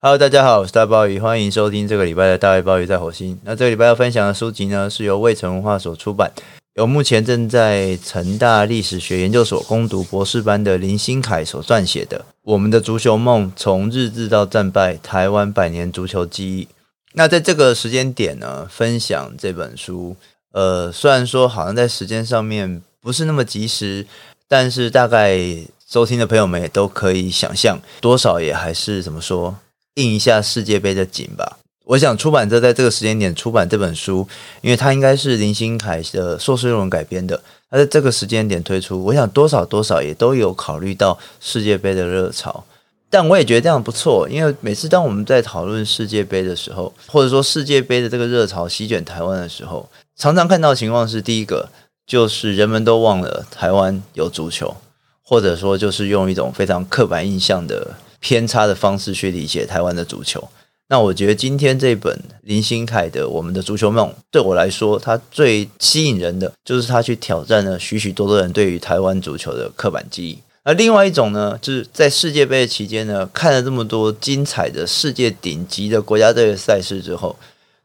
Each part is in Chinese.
Hello，大家好，我是大鲍鱼，欢迎收听这个礼拜的大卫鲍鱼在火星。那这个礼拜要分享的书籍呢，是由未成文化所出版，由目前正在成大历史学研究所攻读博士班的林新凯所撰写的《我们的足球梦：从日治到战败——台湾百年足球记忆》。那在这个时间点呢，分享这本书，呃，虽然说好像在时间上面不是那么及时，但是大概收听的朋友们也都可以想象，多少也还是怎么说。定一下世界杯的景吧。我想出版社在这个时间点出版这本书，因为它应该是林新凯的硕士论文改编的。它在这个时间点推出，我想多少多少也都有考虑到世界杯的热潮。但我也觉得这样不错，因为每次当我们在讨论世界杯的时候，或者说世界杯的这个热潮席卷台湾的时候，常常看到情况是：第一个就是人们都忘了台湾有足球，或者说就是用一种非常刻板印象的。偏差的方式去理解台湾的足球，那我觉得今天这本林新凯的《我们的足球梦》，对我来说，它最吸引人的就是他去挑战了许许多多人对于台湾足球的刻板记忆。而另外一种呢，就是在世界杯期间呢，看了这么多精彩的世界顶级的国家队的赛事之后，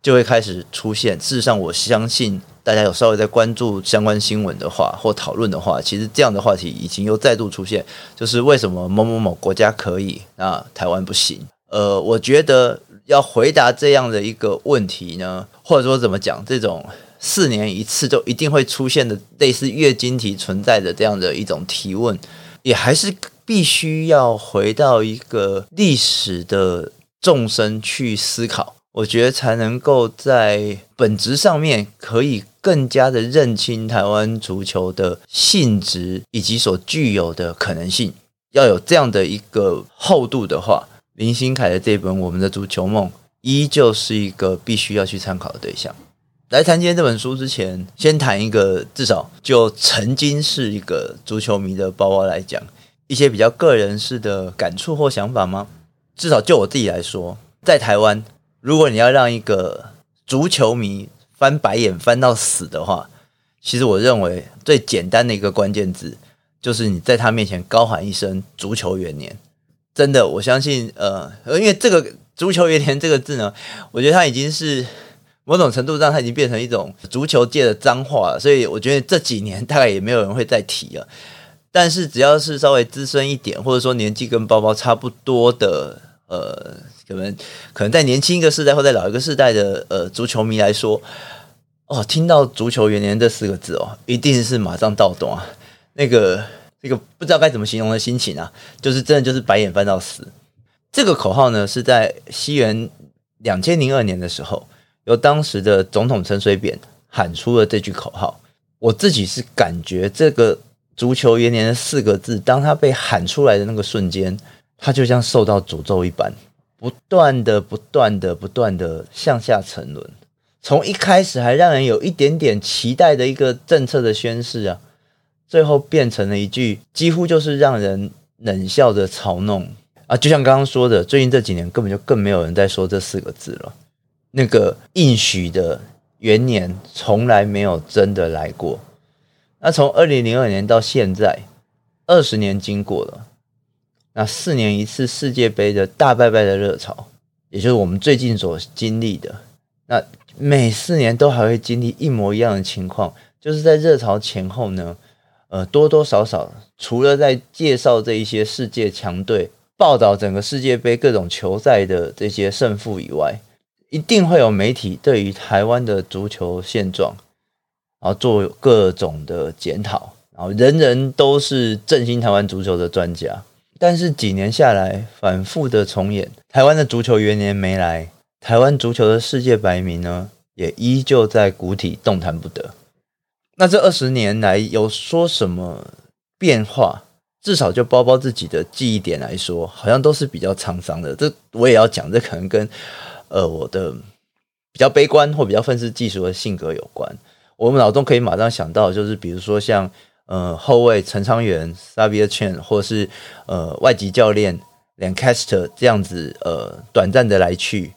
就会开始出现。事实上，我相信。大家有稍微在关注相关新闻的话，或讨论的话，其实这样的话题已经又再度出现，就是为什么某某某国家可以，那台湾不行？呃，我觉得要回答这样的一个问题呢，或者说怎么讲，这种四年一次就一定会出现的类似月经题存在的这样的一种提问，也还是必须要回到一个历史的纵深去思考。我觉得才能够在本质上面可以更加的认清台湾足球的性质以及所具有的可能性。要有这样的一个厚度的话，林新凯的这本《我们的足球梦》依旧是一个必须要去参考的对象。来谈今天这本书之前，先谈一个至少就曾经是一个足球迷的包包来讲，一些比较个人式的感触或想法吗？至少就我自己来说，在台湾。如果你要让一个足球迷翻白眼翻到死的话，其实我认为最简单的一个关键字就是你在他面前高喊一声“足球元年”。真的，我相信，呃，因为这个“足球元年”这个字呢，我觉得它已经是某种程度上它已经变成一种足球界的脏话了，所以我觉得这几年大概也没有人会再提了。但是只要是稍微资深一点，或者说年纪跟包包差不多的。呃，可能可能在年轻一个世代或在老一个世代的呃足球迷来说，哦，听到“足球元年”这四个字哦，一定是马上躁动啊。那个这个不知道该怎么形容的心情啊，就是真的就是白眼翻到死。这个口号呢，是在西元两千零二年的时候，由当时的总统陈水扁喊出了这句口号。我自己是感觉这个“足球元年”的四个字，当他被喊出来的那个瞬间。他就像受到诅咒一般，不断的、不断的、不断的向下沉沦。从一开始还让人有一点点期待的一个政策的宣示啊，最后变成了一句几乎就是让人冷笑的嘲弄啊！就像刚刚说的，最近这几年根本就更没有人在说这四个字了。那个应许的元年从来没有真的来过。那从二零零二年到现在，二十年经过了。那四年一次世界杯的大拜拜的热潮，也就是我们最近所经历的。那每四年都还会经历一模一样的情况，就是在热潮前后呢，呃，多多少少除了在介绍这一些世界强队、报道整个世界杯各种球赛的这些胜负以外，一定会有媒体对于台湾的足球现状，然后做各种的检讨，然后人人都是振兴台湾足球的专家。但是几年下来，反复的重演，台湾的足球元年没来，台湾足球的世界排名呢，也依旧在谷底动弹不得。那这二十年来有说什么变化？至少就包包自己的记忆点来说，好像都是比较沧桑的。这我也要讲，这可能跟呃我的比较悲观或比较愤世嫉俗的性格有关。我们脑中可以马上想到，就是比如说像。呃，后卫陈昌源、Xavier Chen，或是呃外籍教练 Lancaster 这样子，呃短暂的来去，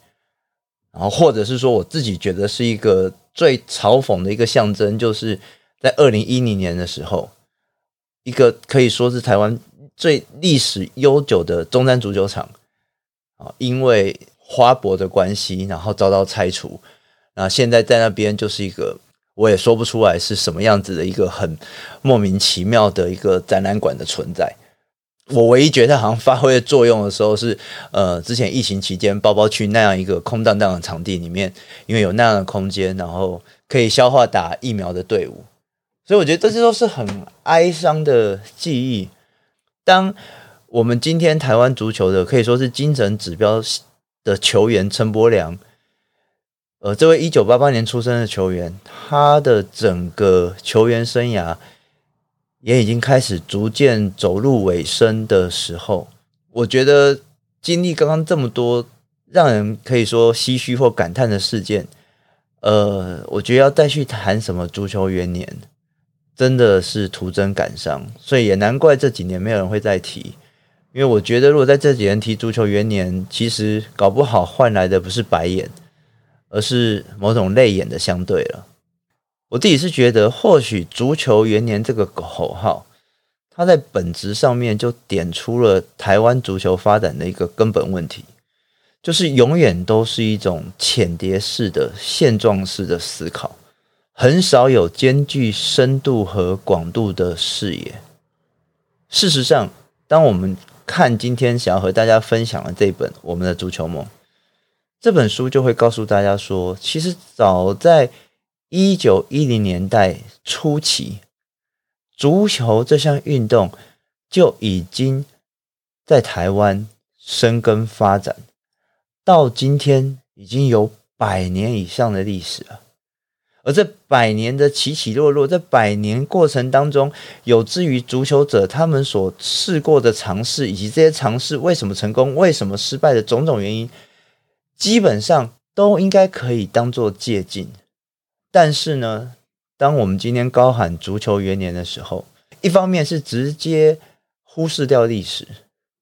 然后或者是说我自己觉得是一个最嘲讽的一个象征，就是在二零一零年的时候，一个可以说是台湾最历史悠久的中山足球场，啊，因为花博的关系，然后遭到拆除。那现在在那边就是一个，我也说不出来是什么样子的一个很莫名其妙的一个展览馆的存在。我唯一觉得好像发挥作用的时候是，呃，之前疫情期间，包包去那样一个空荡荡的场地里面，因为有那样的空间，然后可以消化打疫苗的队伍。所以我觉得这些都是很哀伤的记忆。当我们今天台湾足球的可以说是精神指标的球员陈柏良，呃，这位一九八八年出生的球员，他的整个球员生涯也已经开始逐渐走入尾声的时候，我觉得经历刚刚这么多让人可以说唏嘘或感叹的事件，呃，我觉得要再去谈什么足球元年。真的是徒增感伤，所以也难怪这几年没有人会再提，因为我觉得如果在这几年提足球元年，其实搞不好换来的不是白眼，而是某种泪眼的相对了。我自己是觉得，或许足球元年这个口号，它在本质上面就点出了台湾足球发展的一个根本问题，就是永远都是一种浅碟式的现状式的思考。很少有兼具深度和广度的视野。事实上，当我们看今天想要和大家分享的这本《我们的足球梦》这本书，就会告诉大家说，其实早在一九一零年代初期，足球这项运动就已经在台湾生根发展，到今天已经有百年以上的历史了。而这百年的起起落落，这百年过程当中，有志于足球者他们所试过的尝试，以及这些尝试为什么成功、为什么失败的种种原因，基本上都应该可以当做借鉴。但是呢，当我们今天高喊足球元年的时候，一方面是直接忽视掉历史，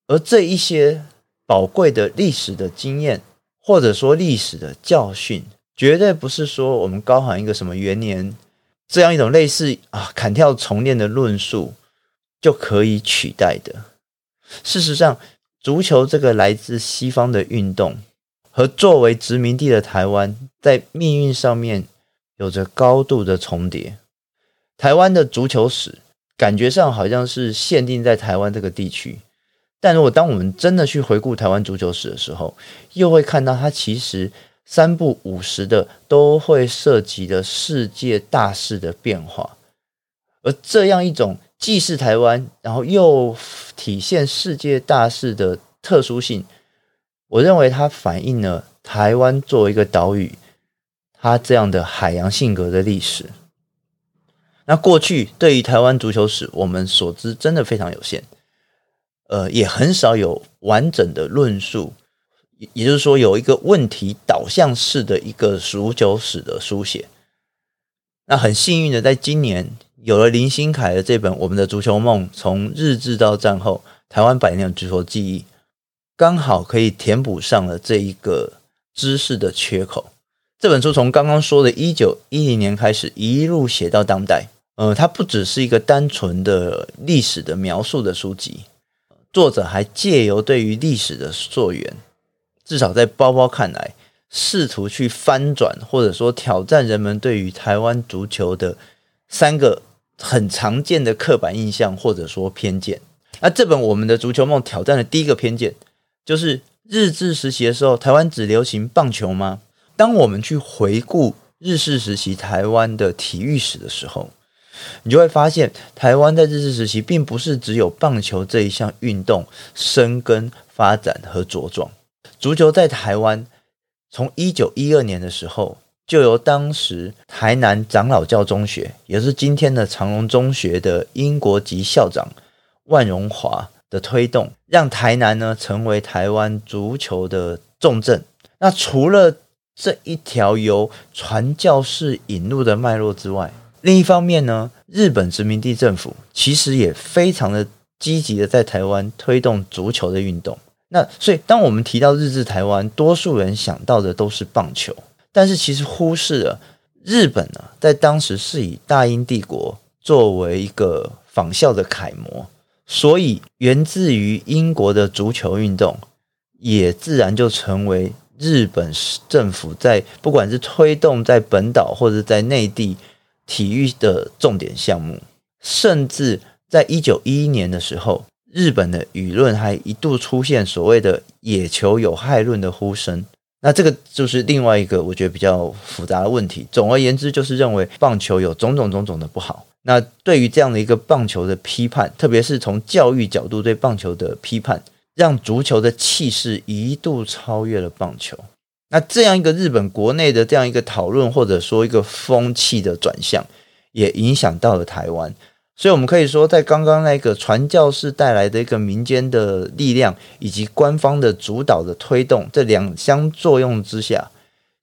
而这一些宝贵的历史的经验，或者说历史的教训。绝对不是说我们高喊一个什么元年这样一种类似啊砍掉重练的论述就可以取代的。事实上，足球这个来自西方的运动和作为殖民地的台湾在命运上面有着高度的重叠。台湾的足球史感觉上好像是限定在台湾这个地区，但如果当我们真的去回顾台湾足球史的时候，又会看到它其实。三不五时的都会涉及的世界大势的变化，而这样一种既是台湾，然后又体现世界大势的特殊性，我认为它反映了台湾作为一个岛屿，它这样的海洋性格的历史。那过去对于台湾足球史，我们所知真的非常有限，呃，也很少有完整的论述。也就是说，有一个问题导向式的一个足球史的书写。那很幸运的，在今年有了林新凯的这本《我们的足球梦》，从日治到战后台湾百年足球记忆，刚好可以填补上了这一个知识的缺口。这本书从刚刚说的一九一零年开始，一路写到当代。呃，它不只是一个单纯的历史的描述的书籍，作者还借由对于历史的溯源。至少在包包看来，试图去翻转或者说挑战人们对于台湾足球的三个很常见的刻板印象或者说偏见。那这本《我们的足球梦》挑战的第一个偏见，就是日治时期的时候，台湾只流行棒球吗？当我们去回顾日治时期台湾的体育史的时候，你就会发现，台湾在日治时期并不是只有棒球这一项运动生根发展和茁壮。足球在台湾，从一九一二年的时候，就由当时台南长老教中学，也是今天的长荣中学的英国籍校长万荣华的推动，让台南呢成为台湾足球的重镇。那除了这一条由传教士引入的脉络之外，另一方面呢，日本殖民地政府其实也非常的积极的在台湾推动足球的运动。那所以，当我们提到日治台湾，多数人想到的都是棒球，但是其实忽视了日本呢，在当时是以大英帝国作为一个仿效的楷模，所以源自于英国的足球运动，也自然就成为日本政府在不管是推动在本岛或者在内地体育的重点项目，甚至在一九一一年的时候，日本的舆论还一度出现所谓的“野球有害论”的呼声。那这个就是另外一个我觉得比较复杂的问题。总而言之，就是认为棒球有种种种种的不好。那对于这样的一个棒球的批判，特别是从教育角度对棒球的批判，让足球的气势一度超越了棒球。那这样一个日本国内的这样一个讨论，或者说一个风气的转向，也影响到了台湾。所以，我们可以说，在刚刚那个传教士带来的一个民间的力量，以及官方的主导的推动，这两相作用之下，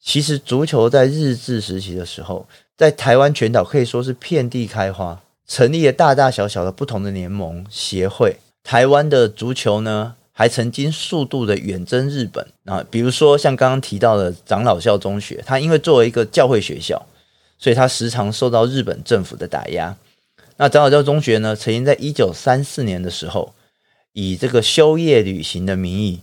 其实足球在日治时期的时候，在台湾全岛可以说是遍地开花，成立了大大小小的不同的联盟协会。台湾的足球呢，还曾经数度的远征日本啊，比如说像刚刚提到的长老校中学，它因为作为一个教会学校，所以它时常受到日本政府的打压。那长老教中学呢，曾经在一九三四年的时候，以这个修业旅行的名义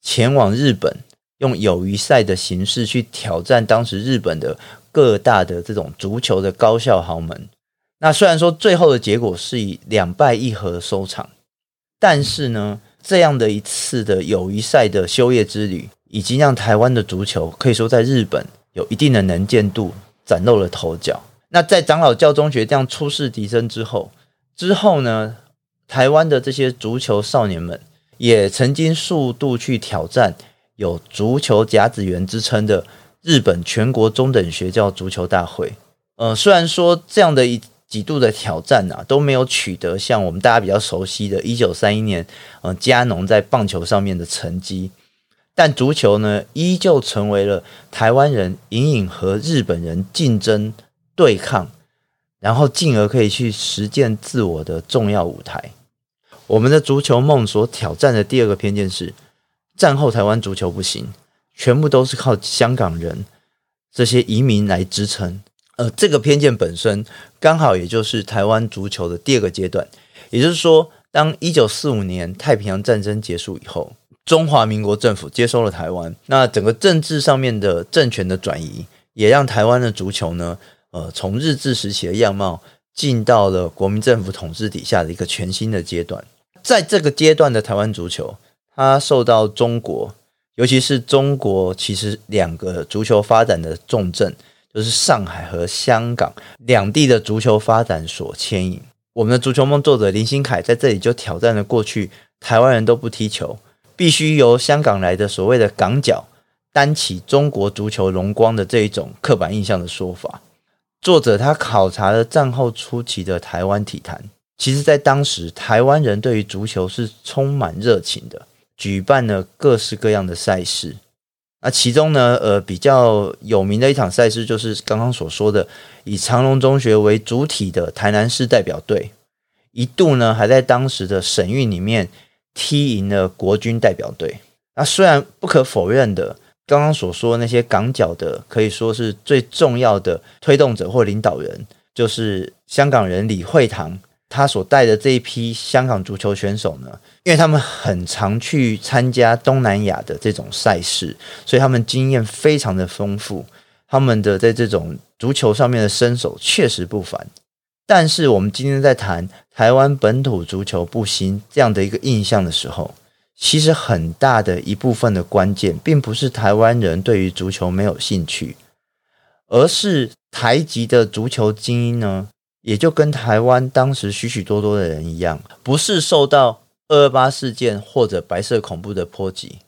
前往日本，用友谊赛的形式去挑战当时日本的各大的这种足球的高校豪门。那虽然说最后的结果是以两败一和收场，但是呢，这样的一次的友谊赛的修业之旅，已经让台湾的足球可以说在日本有一定的能见度，崭露了头角。那在长老教中学这样出世笛声之后，之后呢，台湾的这些足球少年们也曾经数度去挑战有“足球甲子园”之称的日本全国中等学校足球大会。呃，虽然说这样的一几度的挑战啊，都没有取得像我们大家比较熟悉的1931年，呃，加农在棒球上面的成绩，但足球呢，依旧成为了台湾人隐隐和日本人竞争。对抗，然后进而可以去实践自我的重要舞台。我们的足球梦所挑战的第二个偏见是：战后台湾足球不行，全部都是靠香港人这些移民来支撑。呃，这个偏见本身刚好也就是台湾足球的第二个阶段。也就是说，当一九四五年太平洋战争结束以后，中华民国政府接收了台湾，那整个政治上面的政权的转移，也让台湾的足球呢。呃，从日治时期的样貌进到了国民政府统治底下的一个全新的阶段，在这个阶段的台湾足球，它受到中国，尤其是中国，其实两个足球发展的重镇，就是上海和香港两地的足球发展所牵引。我们的足球梦作者林新凯在这里就挑战了过去台湾人都不踢球，必须由香港来的所谓的港脚担起中国足球荣光的这一种刻板印象的说法。作者他考察了战后初期的台湾体坛，其实，在当时台湾人对于足球是充满热情的，举办了各式各样的赛事。那其中呢，呃，比较有名的一场赛事就是刚刚所说的，以长荣中学为主体的台南市代表队，一度呢还在当时的省运里面踢赢了国军代表队。那虽然不可否认的。刚刚所说那些港脚的，可以说是最重要的推动者或领导人，就是香港人李惠堂，他所带的这一批香港足球选手呢，因为他们很常去参加东南亚的这种赛事，所以他们经验非常的丰富，他们的在这种足球上面的身手确实不凡。但是我们今天在谈台湾本土足球不行这样的一个印象的时候，其实很大的一部分的关键，并不是台湾人对于足球没有兴趣，而是台籍的足球精英呢，也就跟台湾当时许许多多的人一样，不是受到二二八事件或者白色恐怖的波及，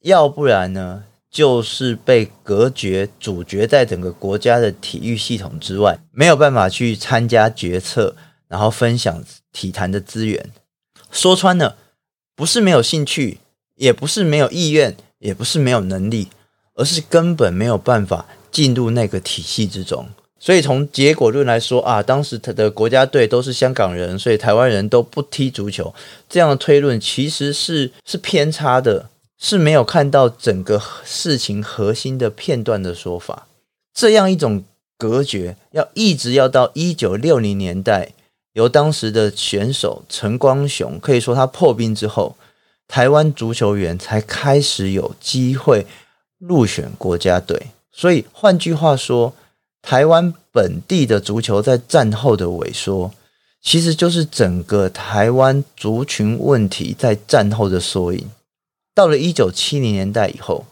要不然呢，就是被隔绝、阻绝在整个国家的体育系统之外，没有办法去参加决策，然后分享体坛的资源。说穿了。不是没有兴趣，也不是没有意愿，也不是没有能力，而是根本没有办法进入那个体系之中。所以从结果论来说啊，当时他的国家队都是香港人，所以台湾人都不踢足球，这样的推论其实是是偏差的，是没有看到整个事情核心的片段的说法。这样一种隔绝，要一直要到一九六零年代。由当时的选手陈光雄，可以说他破冰之后，台湾足球员才开始有机会入选国家队。所以换句话说，台湾本地的足球在战后的萎缩，其实就是整个台湾族群问题在战后的缩影。到了一九七零年代以后，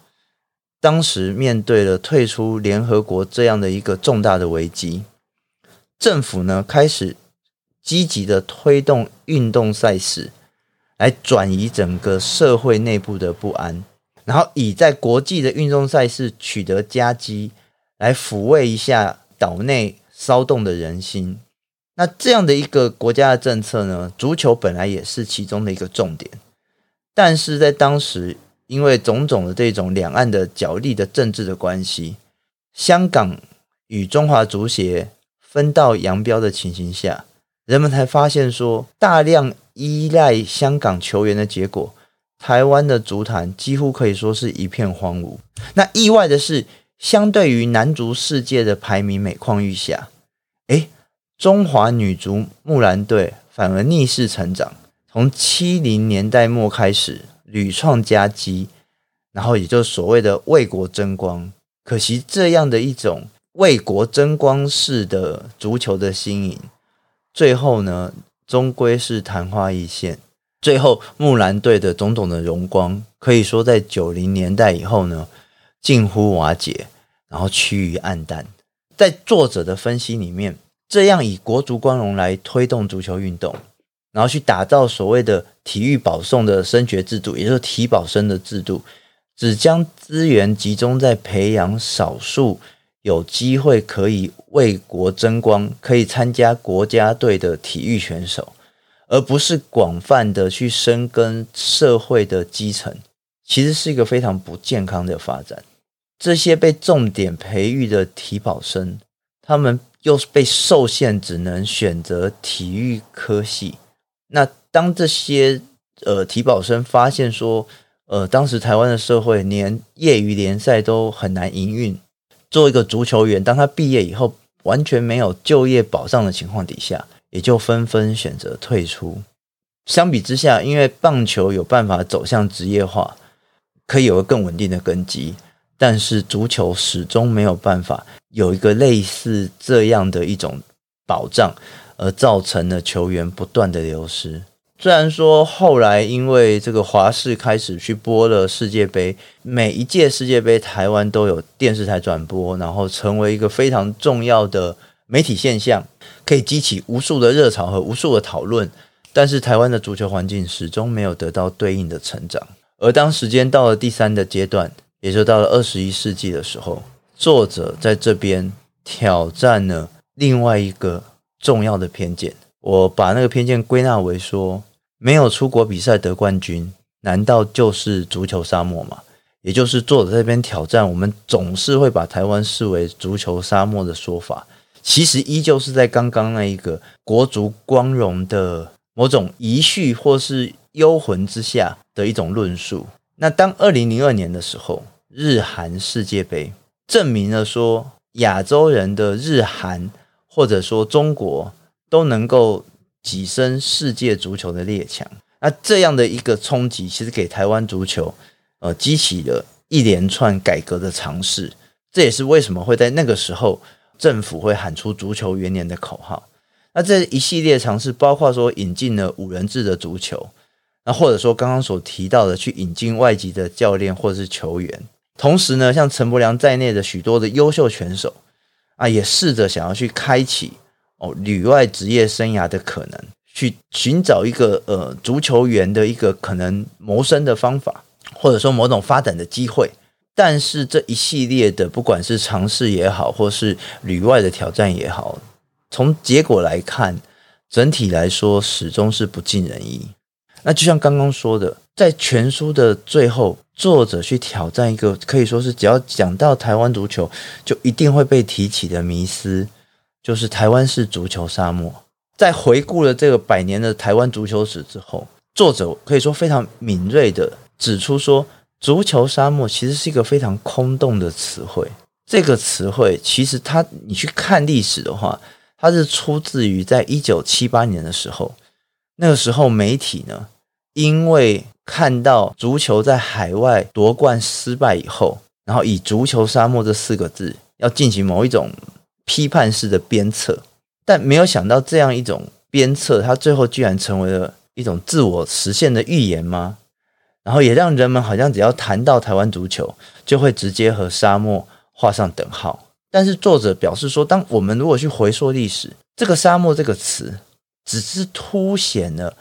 当时面对了退出联合国这样的一个重大的危机，政府呢开始积极的推动运动赛事，来转移整个社会内部的不安，然后以在国际的运动赛事取得佳绩，来抚慰一下岛内骚动的人心。那这样的一个国家的政策呢，足球本来也是其中的一个重点，但是在当时。因为种种的这种两岸的角力的政治的关系，香港与中华足协分道扬镳的情形下，人们才发现说，大量依赖香港球员的结果，台湾的足坛几乎可以说是一片荒芜。那意外的是，相对于男足世界的排名每况愈下，诶，中华女足木兰队反而逆势成长，从七零年代末开始。屡创佳绩，然后也就所谓的为国争光。可惜这样的一种为国争光式的足球的新颖，最后呢，终归是昙花一现。最后木兰队的种种的荣光，可以说在九零年代以后呢，近乎瓦解，然后趋于黯淡。在作者的分析里面，这样以国足光荣来推动足球运动。然后去打造所谓的体育保送的升学制度，也就是体保生的制度，只将资源集中在培养少数有机会可以为国争光、可以参加国家队的体育选手，而不是广泛的去深耕社会的基层，其实是一个非常不健康的发展。这些被重点培育的体保生，他们又被受限，只能选择体育科系。那当这些呃体保生发现说，呃，当时台湾的社会连业余联赛都很难营运，做一个足球员，当他毕业以后完全没有就业保障的情况底下，也就纷纷选择退出。相比之下，因为棒球有办法走向职业化，可以有个更稳定的根基，但是足球始终没有办法有一个类似这样的一种保障。而造成了球员不断的流失。虽然说后来因为这个华视开始去播了世界杯，每一届世界杯台湾都有电视台转播，然后成为一个非常重要的媒体现象，可以激起无数的热潮和无数的讨论。但是台湾的足球环境始终没有得到对应的成长。而当时间到了第三的阶段，也就到了二十一世纪的时候，作者在这边挑战了另外一个。重要的偏见，我把那个偏见归纳为说，没有出国比赛得冠军，难道就是足球沙漠吗？也就是作者这边挑战，我们总是会把台湾视为足球沙漠的说法，其实依旧是在刚刚那一个国足光荣的某种遗绪或是幽魂之下的一种论述。那当二零零二年的时候，日韩世界杯证明了说，亚洲人的日韩。或者说中国都能够跻身世界足球的列强，那这样的一个冲击，其实给台湾足球呃激起了一连串改革的尝试。这也是为什么会在那个时候政府会喊出“足球元年”的口号。那这一系列尝试，包括说引进了五人制的足球，那或者说刚刚所提到的去引进外籍的教练或者是球员，同时呢，像陈柏良在内的许多的优秀选手。啊，也试着想要去开启哦旅外职业生涯的可能，去寻找一个呃足球员的一个可能谋生的方法，或者说某种发展的机会。但是这一系列的不管是尝试也好，或是旅外的挑战也好，从结果来看，整体来说始终是不尽人意。那就像刚刚说的，在全书的最后。作者去挑战一个可以说是只要讲到台湾足球就一定会被提起的迷思，就是台湾是足球沙漠。在回顾了这个百年的台湾足球史之后，作者可以说非常敏锐地指出说，足球沙漠其实是一个非常空洞的词汇。这个词汇其实它你去看历史的话，它是出自于在一九七八年的时候，那个时候媒体呢，因为看到足球在海外夺冠失败以后，然后以“足球沙漠”这四个字要进行某一种批判式的鞭策，但没有想到这样一种鞭策，它最后居然成为了一种自我实现的预言吗？然后也让人们好像只要谈到台湾足球，就会直接和沙漠画上等号。但是作者表示说，当我们如果去回溯历史，这个“沙漠”这个词，只是凸显了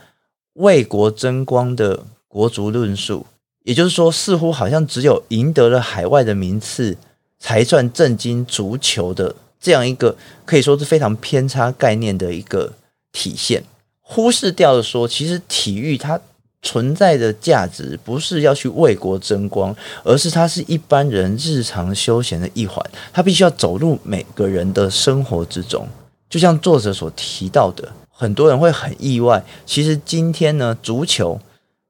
为国争光的国足论述。也就是说，似乎好像只有赢得了海外的名次，才算震惊足球的这样一个可以说是非常偏差概念的一个体现，忽视掉了说，其实体育它。存在的价值不是要去为国争光，而是它是一般人日常休闲的一环，它必须要走入每个人的生活之中。就像作者所提到的，很多人会很意外，其实今天呢，足球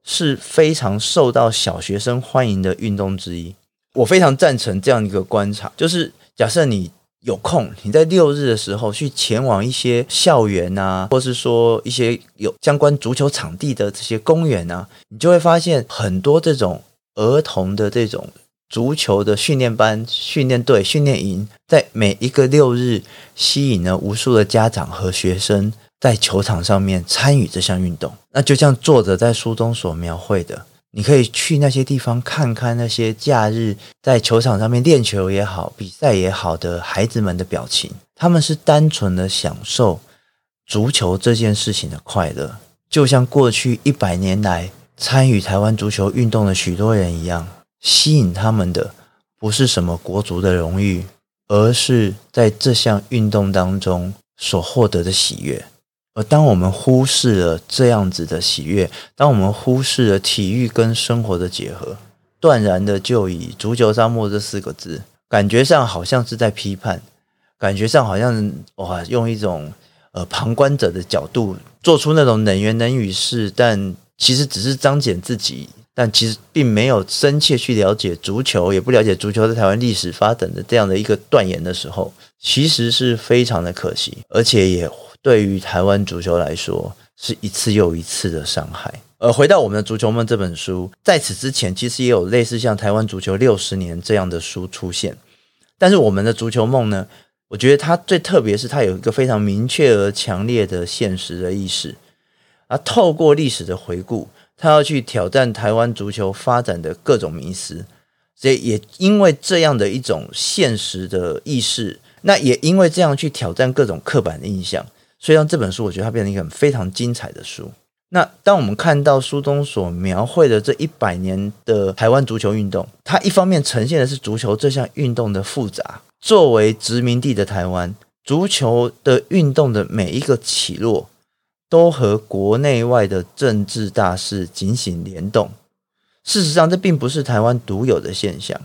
是非常受到小学生欢迎的运动之一。我非常赞成这样一个观察，就是假设你。有空，你在六日的时候去前往一些校园啊，或是说一些有相关足球场地的这些公园啊，你就会发现很多这种儿童的这种足球的训练班、训练队、训练营，在每一个六日吸引了无数的家长和学生在球场上面参与这项运动。那就像作者在书中所描绘的。你可以去那些地方看看那些假日在球场上面练球也好、比赛也好的孩子们的表情，他们是单纯的享受足球这件事情的快乐，就像过去一百年来参与台湾足球运动的许多人一样，吸引他们的不是什么国足的荣誉，而是在这项运动当中所获得的喜悦。而当我们忽视了这样子的喜悦，当我们忽视了体育跟生活的结合，断然的就以“足球沙漠”这四个字，感觉上好像是在批判，感觉上好像哇，用一种呃旁观者的角度做出那种冷言冷语式，但其实只是彰显自己，但其实并没有深切去了解足球，也不了解足球在台湾历史发展的这样的一个断言的时候，其实是非常的可惜，而且也。对于台湾足球来说，是一次又一次的伤害。而回到我们的《足球梦》这本书，在此之前，其实也有类似像《台湾足球六十年》这样的书出现。但是我们的《足球梦》呢，我觉得它最特别是它有一个非常明确而强烈的现实的意识。而透过历史的回顾，它要去挑战台湾足球发展的各种迷思。所以也因为这样的一种现实的意识，那也因为这样去挑战各种刻板的印象。所以让这本书，我觉得它变成一个非常精彩的书。那当我们看到书中所描绘的这一百年的台湾足球运动，它一方面呈现的是足球这项运动的复杂。作为殖民地的台湾，足球的运动的每一个起落，都和国内外的政治大事紧紧联动。事实上，这并不是台湾独有的现象。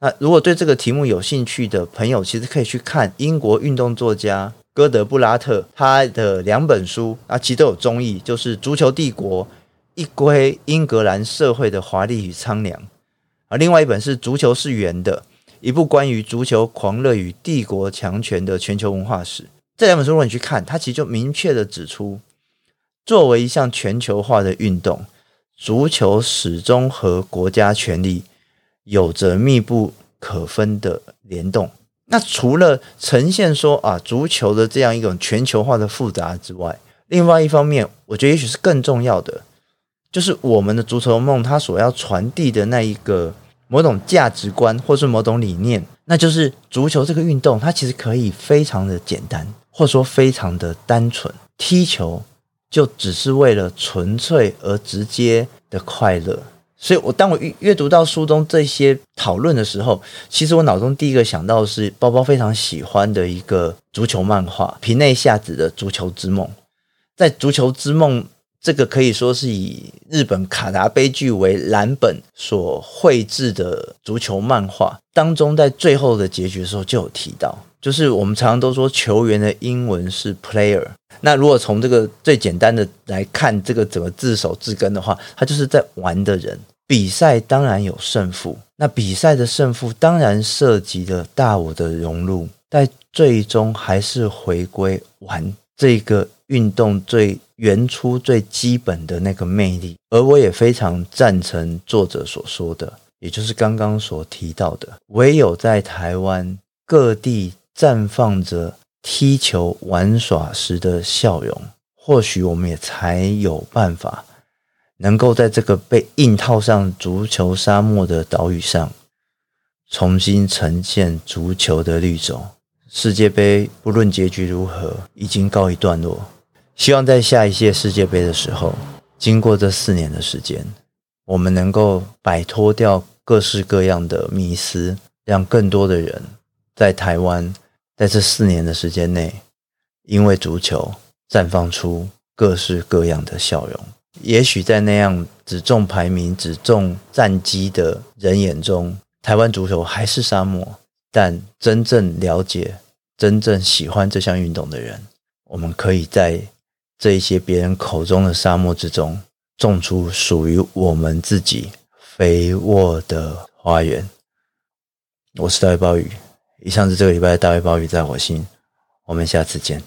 那如果对这个题目有兴趣的朋友，其实可以去看英国运动作家。哥德布拉特他的两本书啊，其实都有中译，就是《足球帝国》，一归英格兰社会的华丽与苍凉啊；另外一本是《足球是圆的》，一部关于足球狂热与帝国强权的全球文化史。这两本书如果你去看，它其实就明确的指出，作为一项全球化的运动，足球始终和国家权力有着密不可分的联动。那除了呈现说啊足球的这样一种全球化的复杂之外，另外一方面，我觉得也许是更重要的，就是我们的足球梦它所要传递的那一个某种价值观，或是某种理念，那就是足球这个运动它其实可以非常的简单，或者说非常的单纯，踢球就只是为了纯粹而直接的快乐。所以，我当我阅阅读到书中这些讨论的时候，其实我脑中第一个想到的是包包非常喜欢的一个足球漫画——平内夏子的《足球之梦》。在《足球之梦》这个可以说是以日本卡达悲剧为蓝本所绘制的足球漫画当中，在最后的结局的时候就有提到，就是我们常常都说球员的英文是 player。那如果从这个最简单的来看，这个怎么字首字根的话，他就是在玩的人。比赛当然有胜负，那比赛的胜负当然涉及了大我的融入，但最终还是回归玩这个运动最原初、最基本的那个魅力。而我也非常赞成作者所说的，也就是刚刚所提到的，唯有在台湾各地绽放着踢球玩耍时的笑容，或许我们也才有办法，能够在这个被硬套上足球沙漠的岛屿上，重新呈现足球的绿洲。世界杯不论结局如何，已经告一段落。希望在下一届世界杯的时候，经过这四年的时间，我们能够摆脱掉各式各样的迷思，让更多的人在台湾，在这四年的时间内，因为足球绽放出各式各样的笑容。也许在那样只重排名、只重战绩的人眼中，台湾足球还是沙漠。但真正了解、真正喜欢这项运动的人，我们可以在这一些别人口中的沙漠之中，种出属于我们自己肥沃的花园。我是大卫鲍鱼，以上是这个礼拜大卫鲍鱼在火星，我们下次见。